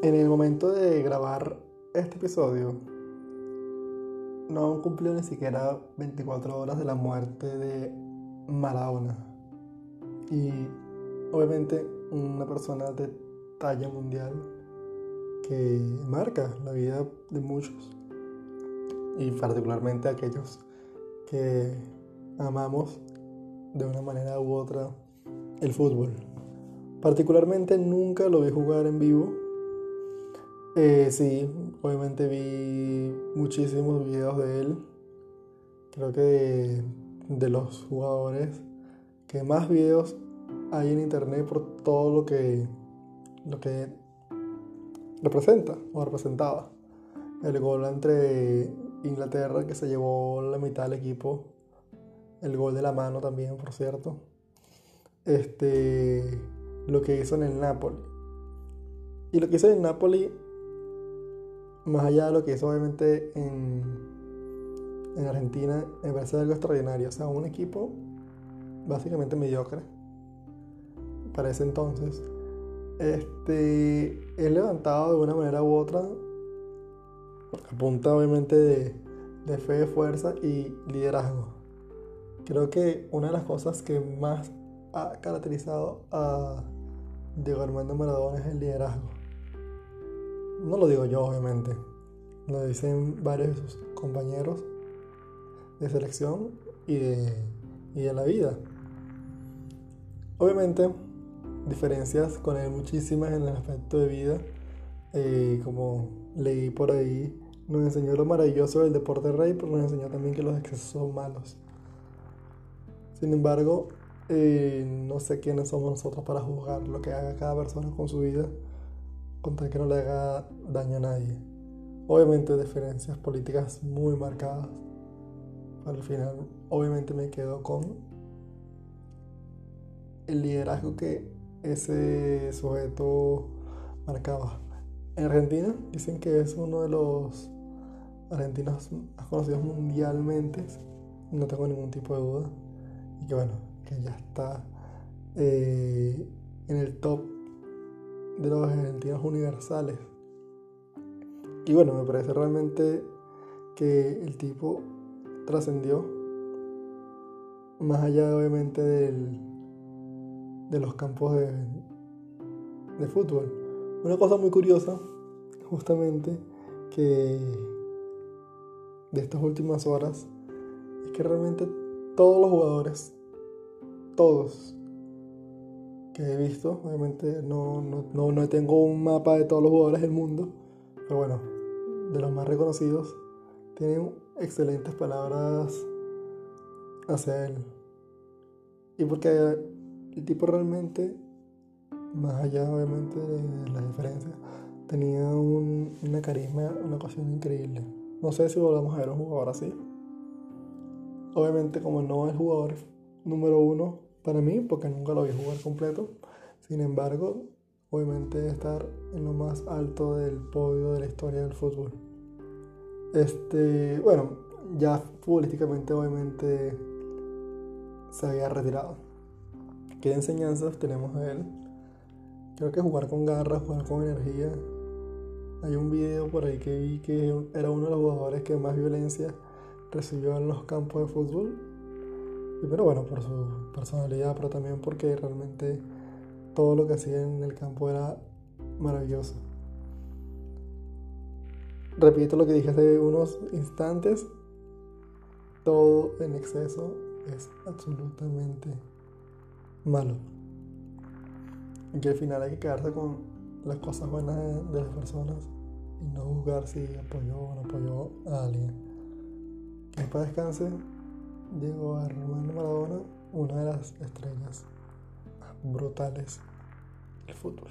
En el momento de grabar este episodio, no han cumplido ni siquiera 24 horas de la muerte de Maradona. Y obviamente una persona de talla mundial que marca la vida de muchos y particularmente aquellos que amamos de una manera u otra el fútbol. Particularmente nunca lo vi jugar en vivo. Eh, sí, obviamente vi muchísimos videos de él. Creo que de, de los jugadores que más videos hay en internet por todo lo que, lo que representa o representaba. El gol entre Inglaterra que se llevó la mitad del equipo. El gol de la mano también, por cierto. Este, lo que hizo en el Napoli. Y lo que hizo en el Napoli, más allá de lo que hizo obviamente en, en Argentina, me parece algo extraordinario. O sea, un equipo básicamente mediocre para ese entonces. Este, es levantado de una manera u otra a obviamente de, de fe, fuerza y liderazgo. Creo que una de las cosas que más ha caracterizado a Diego Armando Maradona es el liderazgo. No lo digo yo, obviamente. Lo dicen varios de sus compañeros de selección y de, y de la vida. Obviamente, diferencias con él muchísimas en el aspecto de vida. Eh, como leí por ahí, nos enseñó lo maravilloso del deporte rey, pero nos enseñó también que los excesos son malos. Sin embargo, eh, no sé quiénes somos nosotros para juzgar lo que haga cada persona con su vida, con tal que no le haga daño a nadie. Obviamente diferencias políticas muy marcadas. Al final, obviamente me quedo con el liderazgo que ese sujeto marcaba. En Argentina dicen que es uno de los argentinos más conocidos mundialmente, no tengo ningún tipo de duda, y que bueno, que ya está eh, en el top de los argentinos universales. Y bueno, me parece realmente que el tipo trascendió más allá obviamente del, de los campos de, de fútbol. Una cosa muy curiosa, justamente, que de estas últimas horas, es que realmente todos los jugadores, todos he visto, obviamente no, no, no, no tengo un mapa de todos los jugadores del mundo, pero bueno, de los más reconocidos, tienen excelentes palabras hacia él. Y porque el tipo realmente, más allá obviamente de las diferencias, tenía un, una carisma, una ocasión increíble. No sé si volvamos a ver un jugador así. Obviamente como no es jugador número uno para mí, porque nunca lo vi jugar completo. Sin embargo, obviamente estar en lo más alto del podio de la historia del fútbol. Este, bueno, ya futbolísticamente obviamente se había retirado. ¿Qué enseñanzas tenemos de él? Creo que jugar con garra, jugar con energía. Hay un video por ahí que vi que era uno de los jugadores que más violencia recibió en los campos de fútbol. Pero bueno, por su personalidad, pero también porque realmente todo lo que hacía en el campo era maravilloso. Repito lo que dije hace unos instantes. Todo en exceso es absolutamente malo. Y que al final hay que quedarse con las cosas buenas de, las personas y no juzgar si apoyó o no apoyó a alguien. Que descanse, Diego Armando Maradona, una de las estrellas brutales del fútbol.